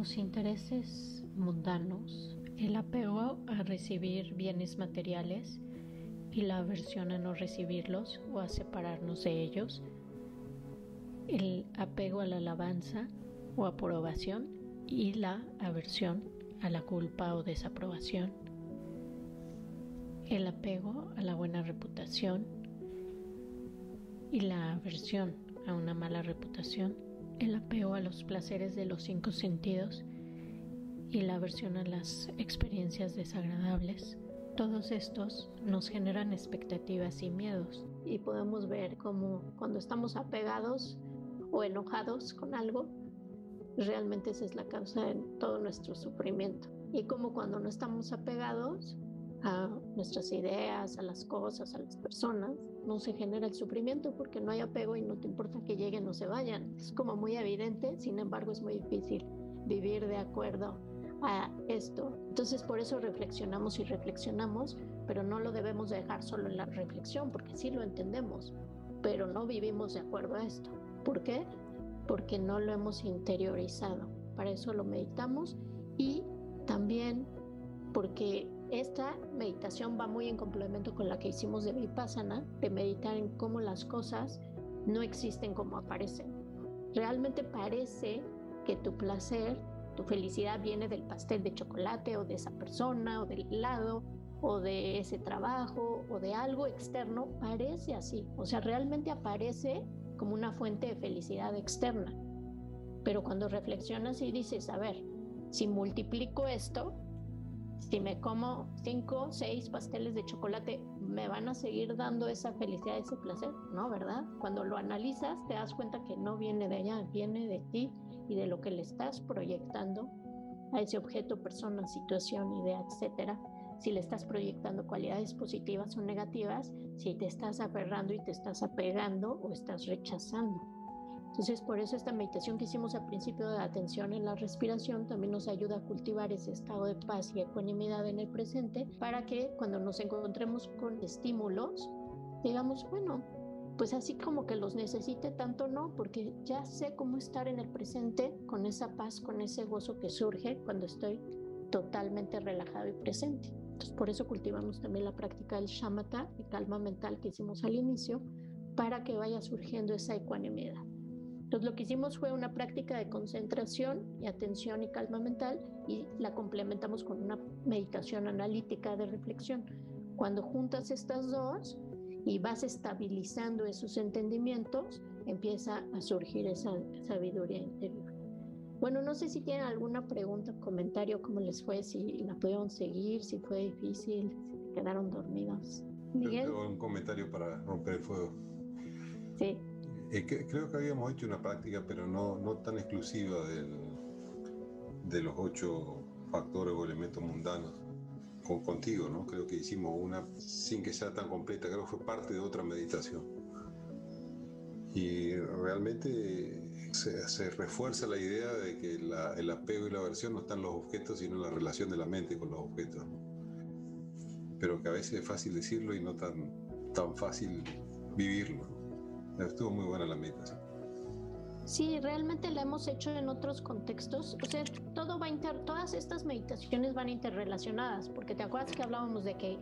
los intereses mundanos, el apego a recibir bienes materiales y la aversión a no recibirlos o a separarnos de ellos, el apego a la alabanza o aprobación y la aversión a la culpa o desaprobación, el apego a la buena reputación y la aversión a una mala reputación, el apego a los placeres de los cinco sentidos y la aversión a las experiencias desagradables. Todos estos nos generan expectativas y miedos y podemos ver cómo cuando estamos apegados o enojados con algo, realmente esa es la causa de todo nuestro sufrimiento. Y como cuando no estamos apegados a nuestras ideas, a las cosas, a las personas, no se genera el sufrimiento porque no hay apego y no te importa que lleguen o se vayan. Es como muy evidente, sin embargo es muy difícil vivir de acuerdo a esto. Entonces por eso reflexionamos y reflexionamos, pero no lo debemos dejar solo en la reflexión, porque sí lo entendemos, pero no vivimos de acuerdo a esto. ¿Por qué? Porque no lo hemos interiorizado. Para eso lo meditamos y también porque esta meditación va muy en complemento con la que hicimos de Vipassana, de meditar en cómo las cosas no existen como aparecen. Realmente parece que tu placer, tu felicidad viene del pastel de chocolate o de esa persona o del helado o de ese trabajo o de algo externo, parece así. O sea, realmente aparece como una fuente de felicidad externa. Pero cuando reflexionas y dices, a ver, si multiplico esto, si me como cinco, seis pasteles de chocolate, ¿me van a seguir dando esa felicidad, ese placer? No, ¿verdad? Cuando lo analizas, te das cuenta que no viene de allá, viene de ti y de lo que le estás proyectando a ese objeto, persona, situación, idea, etcétera. Si le estás proyectando cualidades positivas o negativas, si te estás aferrando y te estás apegando o estás rechazando. Entonces, por eso esta meditación que hicimos al principio de atención en la respiración también nos ayuda a cultivar ese estado de paz y ecuanimidad en el presente para que cuando nos encontremos con estímulos, digamos, bueno, pues así como que los necesite tanto no, porque ya sé cómo estar en el presente con esa paz, con ese gozo que surge cuando estoy totalmente relajado y presente. Entonces, por eso cultivamos también la práctica del shamatha, de calma mental que hicimos al inicio, para que vaya surgiendo esa ecuanimidad. Entonces lo que hicimos fue una práctica de concentración y atención y calma mental y la complementamos con una meditación analítica de reflexión. Cuando juntas estas dos y vas estabilizando esos entendimientos, empieza a surgir esa sabiduría interior. Bueno, no sé si tienen alguna pregunta comentario, cómo les fue, si la pudieron seguir, si fue difícil, si quedaron dormidos. Miguel. Tengo un comentario para romper el fuego. Sí. Eh, creo que habíamos hecho una práctica, pero no, no tan exclusiva de los ocho factores o elementos mundanos con, contigo, ¿no? Creo que hicimos una sin que sea tan completa, creo que fue parte de otra meditación. Y realmente se, refuerza la idea de que el apego y la aversión no están los objetos, sino en la relación de la mente con los objetos. Pero que a veces es fácil decirlo y no tan, tan fácil vivirlo. Estuvo muy buena la meditación. Sí, realmente la hemos hecho en otros contextos. O sea, todo va inter, todas estas meditaciones van interrelacionadas, porque te acuerdas que hablábamos de que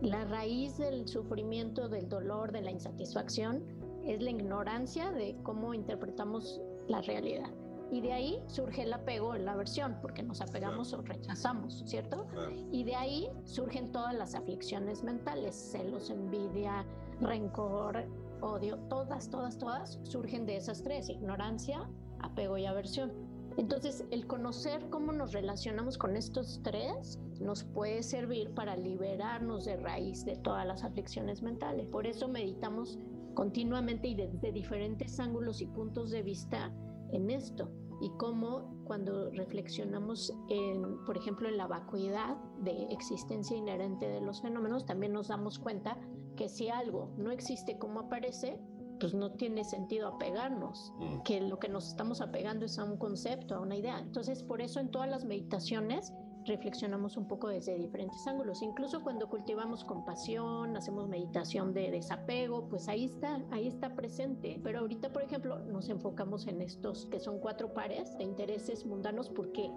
la raíz del sufrimiento, del dolor, de la insatisfacción es la ignorancia de cómo interpretamos la realidad. Y de ahí surge el apego, la aversión, porque nos apegamos o rechazamos, ¿cierto? Y de ahí surgen todas las aflicciones mentales, celos, envidia, rencor, odio, todas, todas, todas surgen de esas tres, ignorancia, apego y aversión. Entonces, el conocer cómo nos relacionamos con estos tres nos puede servir para liberarnos de raíz de todas las aflicciones mentales. Por eso meditamos continuamente y desde diferentes ángulos y puntos de vista en esto y cómo cuando reflexionamos en, por ejemplo, en la vacuidad de existencia inherente de los fenómenos, también nos damos cuenta que si algo no existe como aparece, pues no tiene sentido apegarnos, mm. que lo que nos estamos apegando es a un concepto, a una idea. Entonces, por eso en todas las meditaciones reflexionamos un poco desde diferentes ángulos. Incluso cuando cultivamos compasión, hacemos meditación de desapego, pues ahí está, ahí está presente. Pero ahorita, por ejemplo, nos enfocamos en estos que son cuatro pares de intereses mundanos porque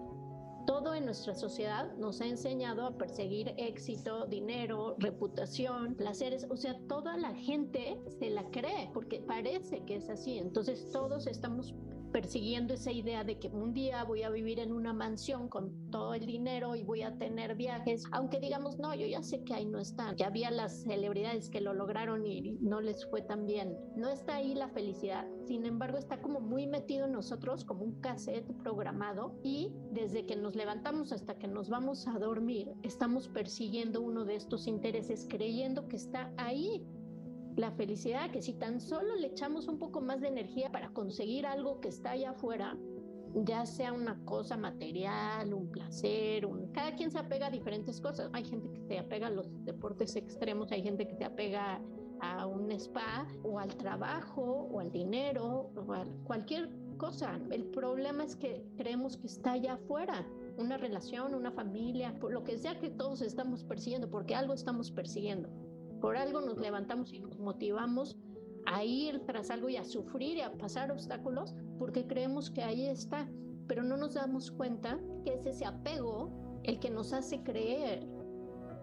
todo en nuestra sociedad nos ha enseñado a perseguir éxito, dinero, reputación, placeres. O sea, toda la gente se la cree porque parece que es así. Entonces todos estamos persiguiendo esa idea de que un día voy a vivir en una mansión con todo el dinero y voy a tener viajes, aunque digamos, no, yo ya sé que ahí no están, que había las celebridades que lo lograron y no les fue tan bien. No está ahí la felicidad, sin embargo está como muy metido en nosotros, como un cassette programado y desde que nos levantamos hasta que nos vamos a dormir, estamos persiguiendo uno de estos intereses creyendo que está ahí la felicidad, que si tan solo le echamos un poco más de energía para conseguir algo que está allá afuera, ya sea una cosa material, un placer, un... cada quien se apega a diferentes cosas. Hay gente que se apega a los deportes extremos, hay gente que se apega a un spa o al trabajo o al dinero o a cualquier cosa. El problema es que creemos que está allá afuera una relación, una familia, por lo que sea que todos estamos persiguiendo, porque algo estamos persiguiendo. Por algo nos levantamos y nos motivamos a ir tras algo y a sufrir y a pasar obstáculos porque creemos que ahí está, pero no nos damos cuenta que es ese apego el que nos hace creer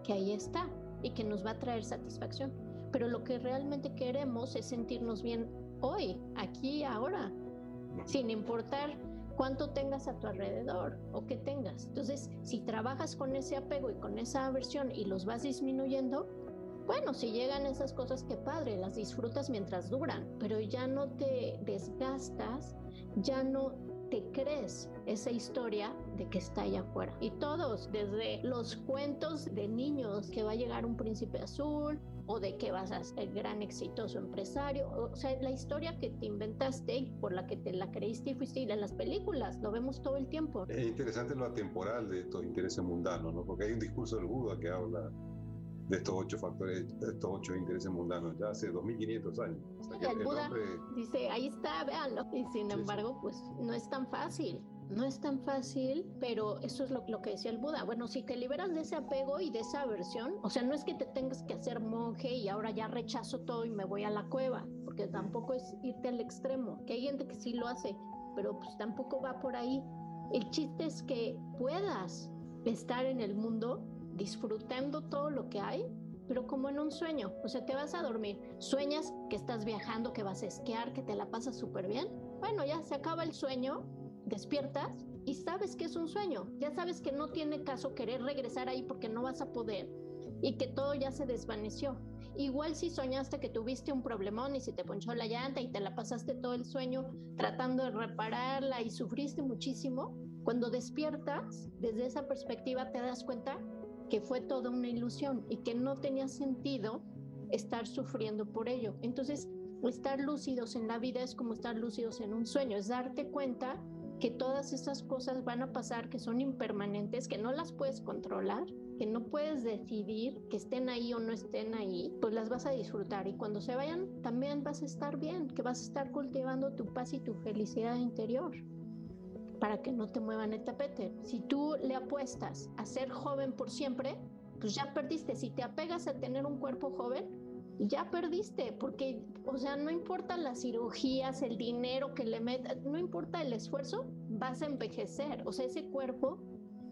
que ahí está y que nos va a traer satisfacción. Pero lo que realmente queremos es sentirnos bien hoy, aquí, ahora, sin importar cuánto tengas a tu alrededor o qué tengas. Entonces, si trabajas con ese apego y con esa aversión y los vas disminuyendo, bueno, si llegan esas cosas, qué padre, las disfrutas mientras duran, pero ya no te desgastas, ya no te crees esa historia de que está allá afuera. Y todos, desde los cuentos de niños que va a llegar un príncipe azul o de que vas a ser gran exitoso empresario, o sea, la historia que te inventaste y por la que te la creíste y fuiste en las películas, lo vemos todo el tiempo. Es interesante lo atemporal de estos intereses mundanos, ¿no? Porque hay un discurso del Buda que habla de estos ocho factores, de estos ocho intereses mundanos, ya hace 2500 años. el, Buda dice, ahí está, véanlo. Y sin embargo, pues no es tan fácil. No es tan fácil, pero eso es lo, lo, que decía el Buda. Bueno, si te liberas de ese apego y de esa aversión, o sea, no es que te tengas que hacer monje y ahora ya rechazo todo y me voy a la cueva, porque tampoco es irte al extremo, que hay gente que sí lo hace, pero pues tampoco va por ahí. El chiste es que puedas estar en el mundo disfrutando todo lo que hay, pero como en un sueño. O sea, te vas a dormir, sueñas que estás viajando, que vas a esquiar, que te la pasas súper bien. Bueno, ya se acaba el sueño, despiertas y sabes que es un sueño. Ya sabes que no tiene caso querer regresar ahí porque no vas a poder y que todo ya se desvaneció. Igual si soñaste que tuviste un problemón y se te ponchó la llanta y te la pasaste todo el sueño tratando de repararla y sufriste muchísimo, cuando despiertas desde esa perspectiva te das cuenta que fue toda una ilusión y que no tenía sentido estar sufriendo por ello. Entonces, estar lúcidos en la vida es como estar lúcidos en un sueño, es darte cuenta que todas esas cosas van a pasar, que son impermanentes, que no las puedes controlar, que no puedes decidir que estén ahí o no estén ahí, pues las vas a disfrutar y cuando se vayan también vas a estar bien, que vas a estar cultivando tu paz y tu felicidad interior para que no te muevan el tapete. Si tú le apuestas a ser joven por siempre, pues ya perdiste. Si te apegas a tener un cuerpo joven, ya perdiste, porque, o sea, no importa las cirugías, el dinero que le metas, no importa el esfuerzo, vas a envejecer. O sea, ese cuerpo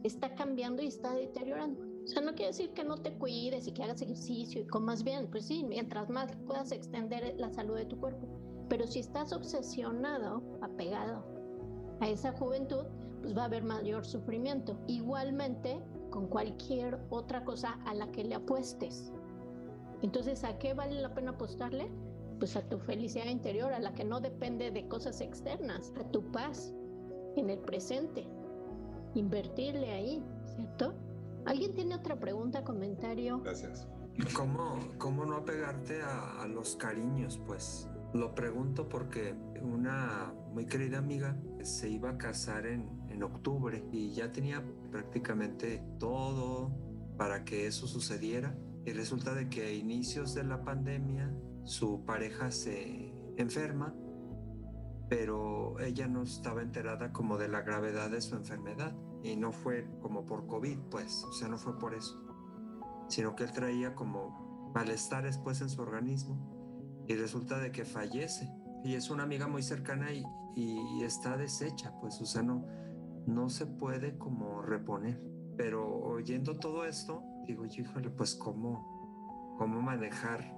está cambiando y está deteriorando. O sea, no quiere decir que no te cuides y que hagas ejercicio y comas bien. Pues sí, mientras más puedas extender la salud de tu cuerpo. Pero si estás obsesionado, apegado a esa juventud, pues va a haber mayor sufrimiento. Igualmente con cualquier otra cosa a la que le apuestes. Entonces, ¿a qué vale la pena apostarle? Pues a tu felicidad interior, a la que no depende de cosas externas, a tu paz en el presente. Invertirle ahí, ¿cierto? ¿Alguien tiene otra pregunta, comentario? Gracias. ¿Cómo, cómo no apegarte a, a los cariños, pues? Lo pregunto porque una muy querida amiga se iba a casar en, en octubre y ya tenía prácticamente todo para que eso sucediera. Y resulta de que a inicios de la pandemia su pareja se enferma pero ella no estaba enterada como de la gravedad de su enfermedad. Y no fue como por COVID, pues, o sea, no fue por eso, sino que él traía como malestar después en su organismo. Y resulta de que fallece y es una amiga muy cercana y, y está deshecha, pues, o sea, no, no se puede como reponer. Pero oyendo todo esto, digo, híjole, pues cómo, cómo manejar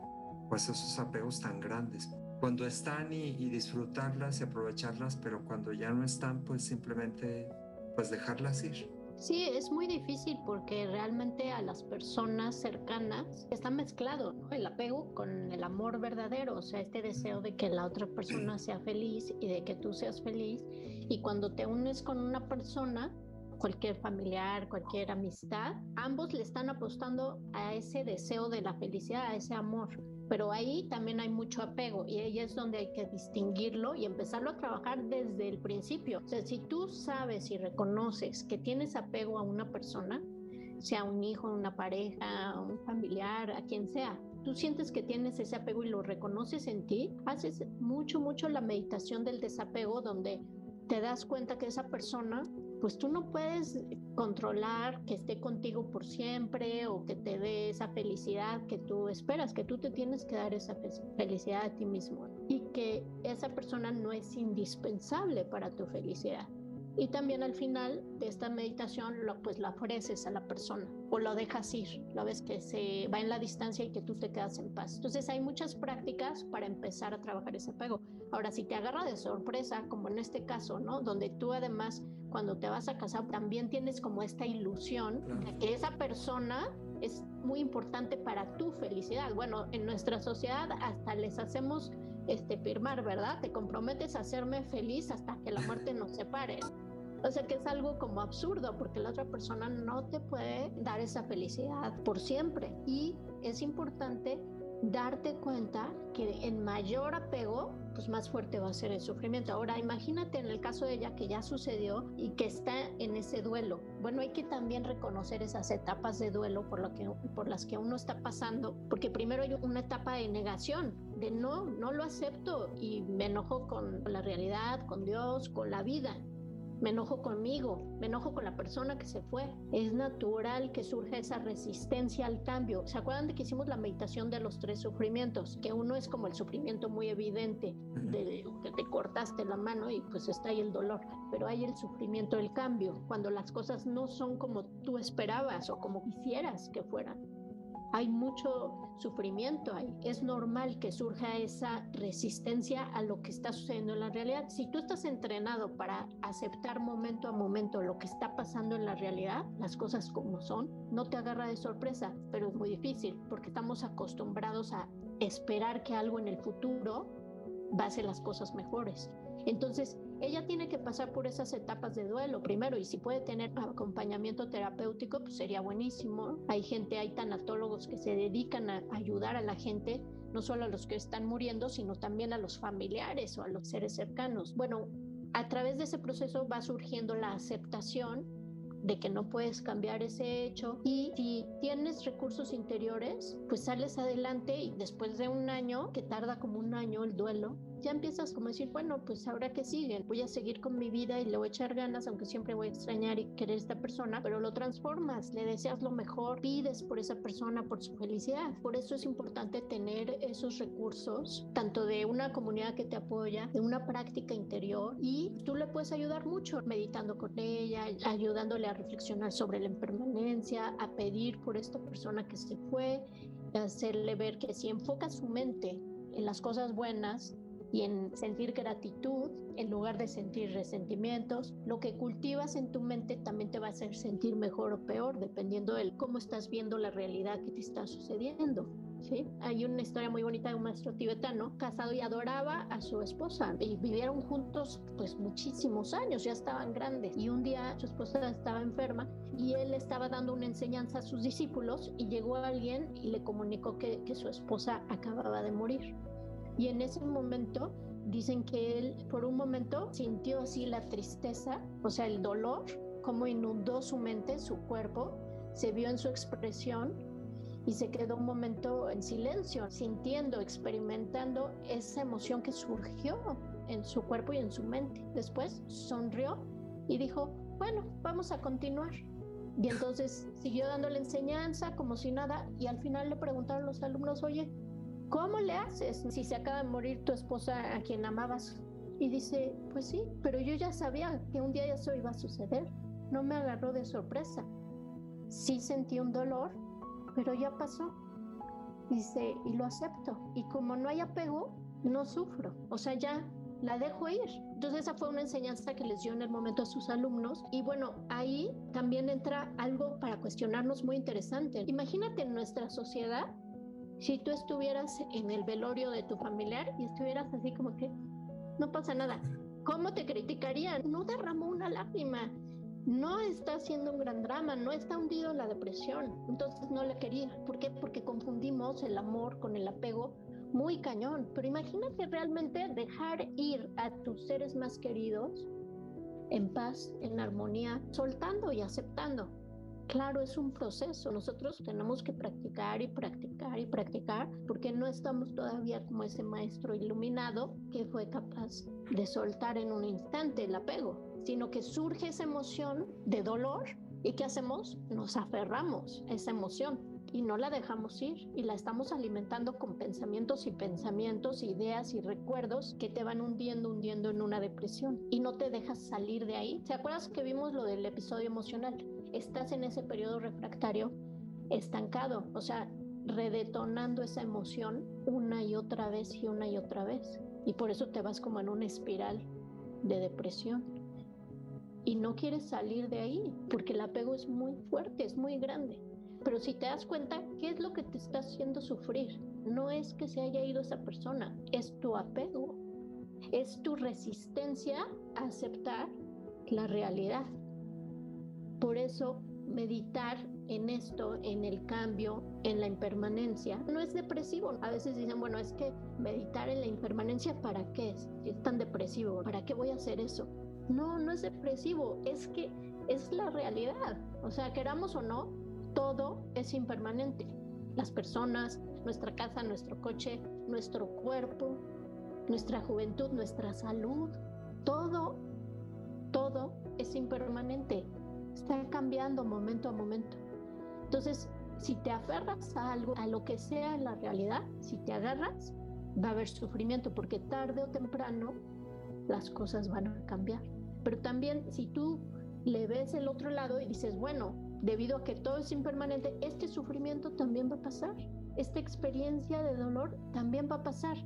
pues esos apegos tan grandes. Cuando están y, y, disfrutarlas y aprovecharlas, pero cuando ya no están, pues simplemente pues dejarlas ir. Sí, es muy difícil porque realmente a las personas cercanas está mezclado ¿no? el apego con el amor verdadero, o sea, este deseo de que la otra persona sea feliz y de que tú seas feliz. Y cuando te unes con una persona, cualquier familiar, cualquier amistad, ambos le están apostando a ese deseo de la felicidad, a ese amor pero ahí también hay mucho apego y ahí es donde hay que distinguirlo y empezarlo a trabajar desde el principio. O sea, si tú sabes y reconoces que tienes apego a una persona, sea un hijo, una pareja, un familiar, a quien sea, tú sientes que tienes ese apego y lo reconoces en ti, haces mucho, mucho la meditación del desapego donde te das cuenta que esa persona pues tú no puedes controlar que esté contigo por siempre o que te dé esa felicidad que tú esperas, que tú te tienes que dar esa felicidad a ti mismo y que esa persona no es indispensable para tu felicidad. Y también al final de esta meditación, lo, pues la ofreces a la persona o lo dejas ir, lo ves que se va en la distancia y que tú te quedas en paz. Entonces hay muchas prácticas para empezar a trabajar ese apego. Ahora, si te agarra de sorpresa, como en este caso, ¿no? Donde tú además, cuando te vas a casar, también tienes como esta ilusión de que esa persona es muy importante para tu felicidad. Bueno, en nuestra sociedad hasta les hacemos este, firmar, ¿verdad? Te comprometes a hacerme feliz hasta que la muerte nos separe. O sea que es algo como absurdo porque la otra persona no te puede dar esa felicidad por siempre. Y es importante darte cuenta que en mayor apego, pues más fuerte va a ser el sufrimiento. Ahora, imagínate en el caso de ella que ya sucedió y que está en ese duelo. Bueno, hay que también reconocer esas etapas de duelo por, lo que, por las que uno está pasando, porque primero hay una etapa de negación, de no, no lo acepto y me enojo con la realidad, con Dios, con la vida me enojo conmigo, me enojo con la persona que se fue. Es natural que surja esa resistencia al cambio. ¿Se acuerdan de que hicimos la meditación de los tres sufrimientos? Que uno es como el sufrimiento muy evidente, de que te cortaste la mano y pues está ahí el dolor, pero hay el sufrimiento del cambio, cuando las cosas no son como tú esperabas o como quisieras que fueran hay mucho sufrimiento ahí. Es normal que surja esa resistencia a lo que está sucediendo en la realidad. Si tú estás entrenado para aceptar momento a momento lo que está pasando en la realidad, las cosas como son, no te agarra de sorpresa, pero es muy difícil porque estamos acostumbrados a esperar que algo en el futuro va a hacer las cosas mejores. Entonces, ella tiene que pasar por esas etapas de duelo primero y si puede tener acompañamiento terapéutico, pues sería buenísimo. Hay gente, hay tanatólogos que se dedican a ayudar a la gente, no solo a los que están muriendo, sino también a los familiares o a los seres cercanos. Bueno, a través de ese proceso va surgiendo la aceptación de que no puedes cambiar ese hecho y si tienes recursos interiores, pues sales adelante y después de un año, que tarda como un año el duelo, ya empiezas como a decir, bueno, pues ahora que siguen, voy a seguir con mi vida y le voy a echar ganas, aunque siempre voy a extrañar y querer esta persona, pero lo transformas, le deseas lo mejor, pides por esa persona, por su felicidad. Por eso es importante tener esos recursos, tanto de una comunidad que te apoya, de una práctica interior y tú le puedes ayudar mucho meditando con ella, ayudándole a reflexionar sobre la impermanencia, a pedir por esta persona que se fue, hacerle ver que si enfoca su mente en las cosas buenas, y en sentir gratitud en lugar de sentir resentimientos. Lo que cultivas en tu mente también te va a hacer sentir mejor o peor dependiendo de cómo estás viendo la realidad que te está sucediendo. ¿sí? Hay una historia muy bonita de un maestro tibetano casado y adoraba a su esposa y vivieron juntos pues muchísimos años, ya estaban grandes y un día su esposa estaba enferma y él estaba dando una enseñanza a sus discípulos y llegó alguien y le comunicó que, que su esposa acababa de morir. Y en ese momento dicen que él por un momento sintió así la tristeza, o sea, el dolor, como inundó su mente, su cuerpo, se vio en su expresión y se quedó un momento en silencio, sintiendo, experimentando esa emoción que surgió en su cuerpo y en su mente. Después sonrió y dijo, bueno, vamos a continuar. Y entonces siguió dando la enseñanza como si nada y al final le preguntaron los alumnos, oye, ¿cómo le haces si se acaba de morir tu esposa a quien amabas? Y dice, pues sí, pero yo ya sabía que un día eso iba a suceder. No me agarró de sorpresa. Sí sentí un dolor, pero ya pasó. Dice, y lo acepto. Y como no hay apego, no sufro. O sea, ya la dejo ir. Entonces esa fue una enseñanza que les dio en el momento a sus alumnos. Y bueno, ahí también entra algo para cuestionarnos muy interesante. Imagínate en nuestra sociedad, si tú estuvieras en el velorio de tu familiar y estuvieras así como que no pasa nada. ¿Cómo te criticarían? No derramó una lágrima. No está haciendo un gran drama, no está hundido en la depresión. Entonces no le quería. ¿Por qué? Porque confundimos el amor con el apego muy cañón. Pero imagínate realmente dejar ir a tus seres más queridos en paz, en armonía, soltando y aceptando. Claro, es un proceso. Nosotros tenemos que practicar y practicar y practicar porque no estamos todavía como ese maestro iluminado que fue capaz de soltar en un instante el apego, sino que surge esa emoción de dolor y ¿qué hacemos? Nos aferramos a esa emoción y no la dejamos ir y la estamos alimentando con pensamientos y pensamientos, ideas y recuerdos que te van hundiendo, hundiendo en una depresión y no te dejas salir de ahí. ¿Te acuerdas que vimos lo del episodio emocional? Estás en ese periodo refractario estancado, o sea, redetonando esa emoción una y otra vez y una y otra vez. Y por eso te vas como en una espiral de depresión. Y no quieres salir de ahí porque el apego es muy fuerte, es muy grande. Pero si te das cuenta, ¿qué es lo que te está haciendo sufrir? No es que se haya ido esa persona, es tu apego, es tu resistencia a aceptar la realidad. Por eso, meditar en esto, en el cambio, en la impermanencia, no es depresivo. A veces dicen, bueno, es que meditar en la impermanencia, ¿para qué es? Es tan depresivo, ¿para qué voy a hacer eso? No, no es depresivo, es que es la realidad. O sea, queramos o no, todo es impermanente. Las personas, nuestra casa, nuestro coche, nuestro cuerpo, nuestra juventud, nuestra salud, todo, todo es impermanente. Está cambiando momento a momento. Entonces, si te aferras a algo, a lo que sea la realidad, si te agarras, va a haber sufrimiento, porque tarde o temprano las cosas van a cambiar. Pero también si tú le ves el otro lado y dices, bueno, debido a que todo es impermanente, este sufrimiento también va a pasar, esta experiencia de dolor también va a pasar,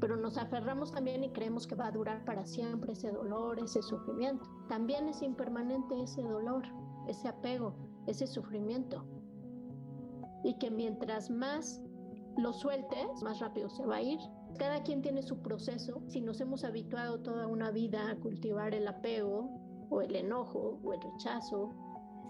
pero nos aferramos también y creemos que va a durar para siempre ese dolor, ese sufrimiento. También es impermanente ese dolor, ese apego, ese sufrimiento. Y que mientras más lo sueltes, más rápido se va a ir. Cada quien tiene su proceso. Si nos hemos habituado toda una vida a cultivar el apego o el enojo o el rechazo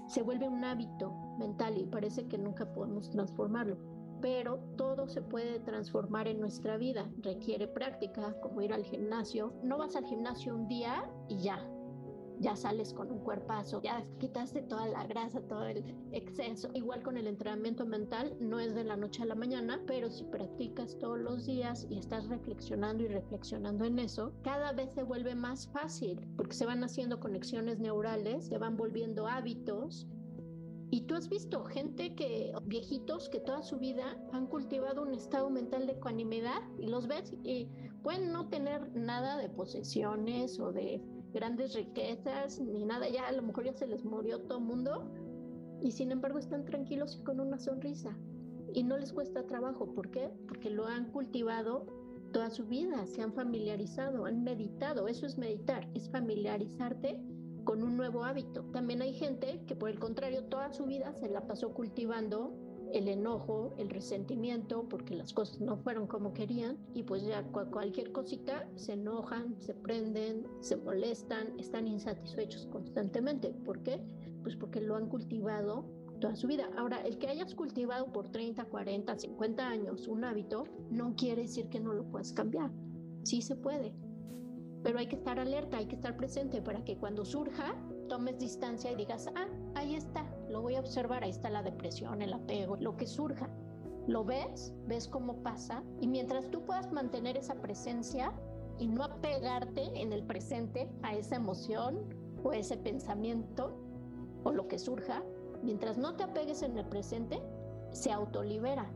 se vuelve un hábito mental y parece que nunca podemos transformarlo. Pero todo se puede transformar en nuestra vida. Requiere práctica, como ir al gimnasio. No vas al gimnasio un día y ya, ya sales con un cuerpazo, ya quitaste toda la grasa, todo el exceso. Igual con el entrenamiento mental, no es de la noche a la mañana, pero si practicas todos los días y estás reflexionando y reflexionando en eso, cada vez se vuelve más fácil porque se van haciendo conexiones neurales, se van volviendo hábitos. Y tú has visto gente que, viejitos que toda su vida han cultivado un estado mental de ecuanimidad y los ves y pueden no tener nada de posesiones o de grandes riquezas ni nada, ya a lo mejor ya se les murió todo el mundo y sin embargo están tranquilos y con una sonrisa y no les cuesta trabajo, ¿por qué? Porque lo han cultivado toda su vida, se han familiarizado, han meditado, eso es meditar, es familiarizarte con un nuevo hábito. También hay gente que por el contrario toda su vida se la pasó cultivando el enojo, el resentimiento, porque las cosas no fueron como querían y pues ya cualquier cosita se enojan, se prenden, se molestan, están insatisfechos constantemente. ¿Por qué? Pues porque lo han cultivado toda su vida. Ahora, el que hayas cultivado por 30, 40, 50 años un hábito no quiere decir que no lo puedas cambiar. Sí se puede, pero hay que estar alerta, hay que estar presente para que cuando surja tomes distancia y digas, ah, ahí está, lo voy a observar, ahí está la depresión, el apego, lo que surja. Lo ves, ves cómo pasa y mientras tú puedas mantener esa presencia, y no apegarte en el presente a esa emoción o ese pensamiento o lo que surja, mientras no te apegues en el presente, se autolibera.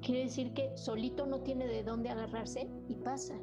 Quiere decir que solito no tiene de dónde agarrarse y pasa.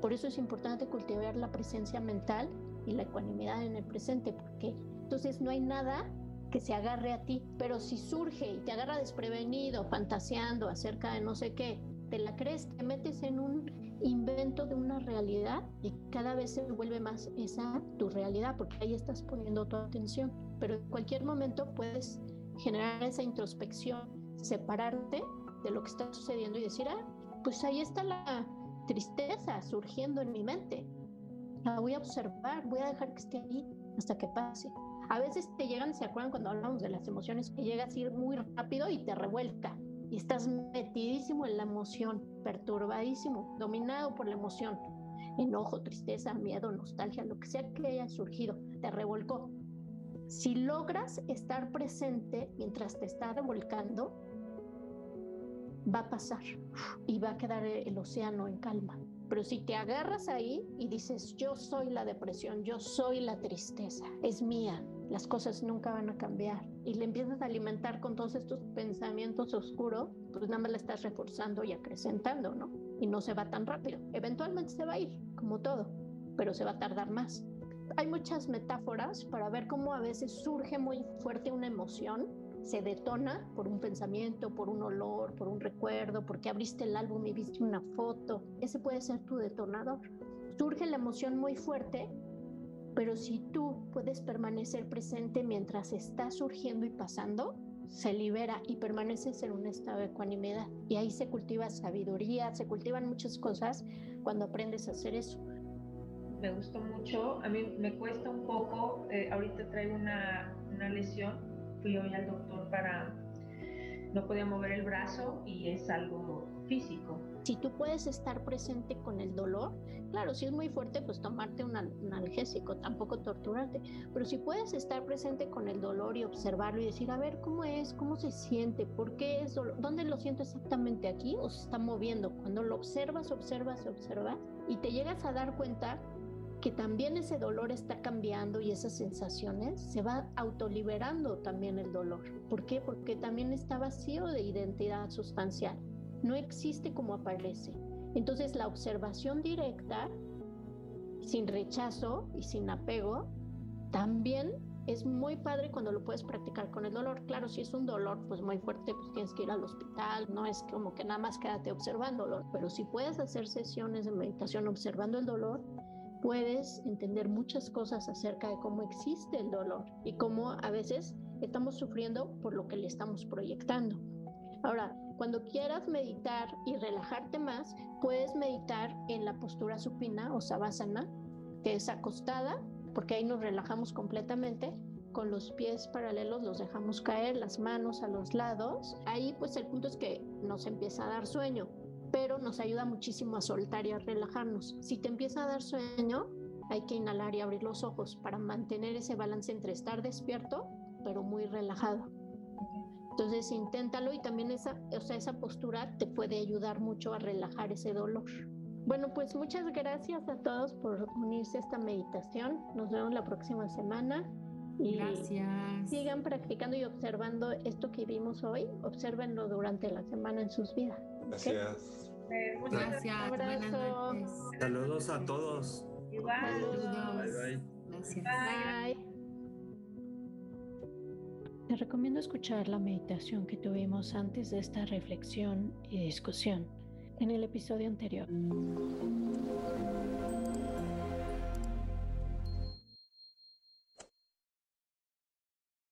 Por eso es importante cultivar la presencia mental y la ecuanimidad en el presente, porque entonces no hay nada que se agarre a ti, pero si surge y te agarra desprevenido, fantaseando acerca de no sé qué, te la crees, te metes en un invento de una realidad y cada vez se vuelve más esa tu realidad, porque ahí estás poniendo tu atención. Pero en cualquier momento puedes generar esa introspección, separarte de lo que está sucediendo y decir, ah, pues ahí está la tristeza surgiendo en mi mente. La voy a observar, voy a dejar que esté ahí hasta que pase. A veces te llegan, ¿se acuerdan cuando hablamos de las emociones? Que llegas a ir muy rápido y te revuelca. Y estás metidísimo en la emoción, perturbadísimo, dominado por la emoción. Enojo, tristeza, miedo, nostalgia, lo que sea que haya surgido, te revolcó. Si logras estar presente mientras te está revolcando, va a pasar y va a quedar el océano en calma. Pero si te agarras ahí y dices, yo soy la depresión, yo soy la tristeza, es mía, las cosas nunca van a cambiar. Y le empiezas a alimentar con todos estos pensamientos oscuros, pues nada más la estás reforzando y acrecentando, ¿no? Y no se va tan rápido. Eventualmente se va a ir, como todo, pero se va a tardar más. Hay muchas metáforas para ver cómo a veces surge muy fuerte una emoción, se detona por un pensamiento, por un olor, por un recuerdo, porque abriste el álbum y viste una foto. Ese puede ser tu detonador. Surge la emoción muy fuerte pero si tú puedes permanecer presente mientras está surgiendo y pasando, se libera y permaneces en un estado de ecuanimidad. Y ahí se cultiva sabiduría, se cultivan muchas cosas cuando aprendes a hacer eso. Me gustó mucho, a mí me cuesta un poco, eh, ahorita traigo una, una lesión, fui hoy al doctor para, no podía mover el brazo y es algo físico. Si tú puedes estar presente con el dolor, claro, si es muy fuerte, pues tomarte un, analgésico, tampoco torturarte, pero si puedes estar presente con el dolor y observarlo y decir, a ver, ¿cómo es? ¿Cómo se siente? ¿Por qué es dolor? ¿Dónde lo siento exactamente aquí o se está moviendo? Cuando lo observas, observas, observas y te llegas a dar cuenta que también ese dolor está cambiando y esas sensaciones se va autoliberando también el dolor. ¿Por qué? Porque también está vacío de identidad sustancial no existe como aparece. Entonces la observación directa, sin rechazo y sin apego, también es muy padre cuando lo puedes practicar con el dolor. Claro, si es un dolor pues muy fuerte, pues tienes que ir al hospital, no es como que nada más quédate observándolo, pero si puedes hacer sesiones de meditación observando el dolor, puedes entender muchas cosas acerca de cómo existe el dolor y cómo a veces estamos sufriendo por lo que le estamos proyectando. Ahora, cuando quieras meditar y relajarte más, puedes meditar en la postura supina o savasana, que es acostada, porque ahí nos relajamos completamente. Con los pies paralelos los dejamos caer, las manos a los lados. Ahí pues el punto es que nos empieza a dar sueño, pero nos ayuda muchísimo a soltar y a relajarnos. Si te empieza a dar sueño, hay que inhalar y abrir los ojos para mantener ese balance entre estar despierto, pero muy relajado. Entonces inténtalo y también esa, o sea, esa postura te puede ayudar mucho a relajar ese dolor. Bueno, pues muchas gracias a todos por unirse a esta meditación. Nos vemos la próxima semana. Y gracias. Sigan practicando y observando esto que vimos hoy. Obsérvenlo durante la semana en sus vidas. Gracias. gracias. Buenas noches. Saludos a todos. Igual. Saludos. Bye, bye. Gracias. Bye. Te recomiendo escuchar la meditación que tuvimos antes de esta reflexión y discusión en el episodio anterior.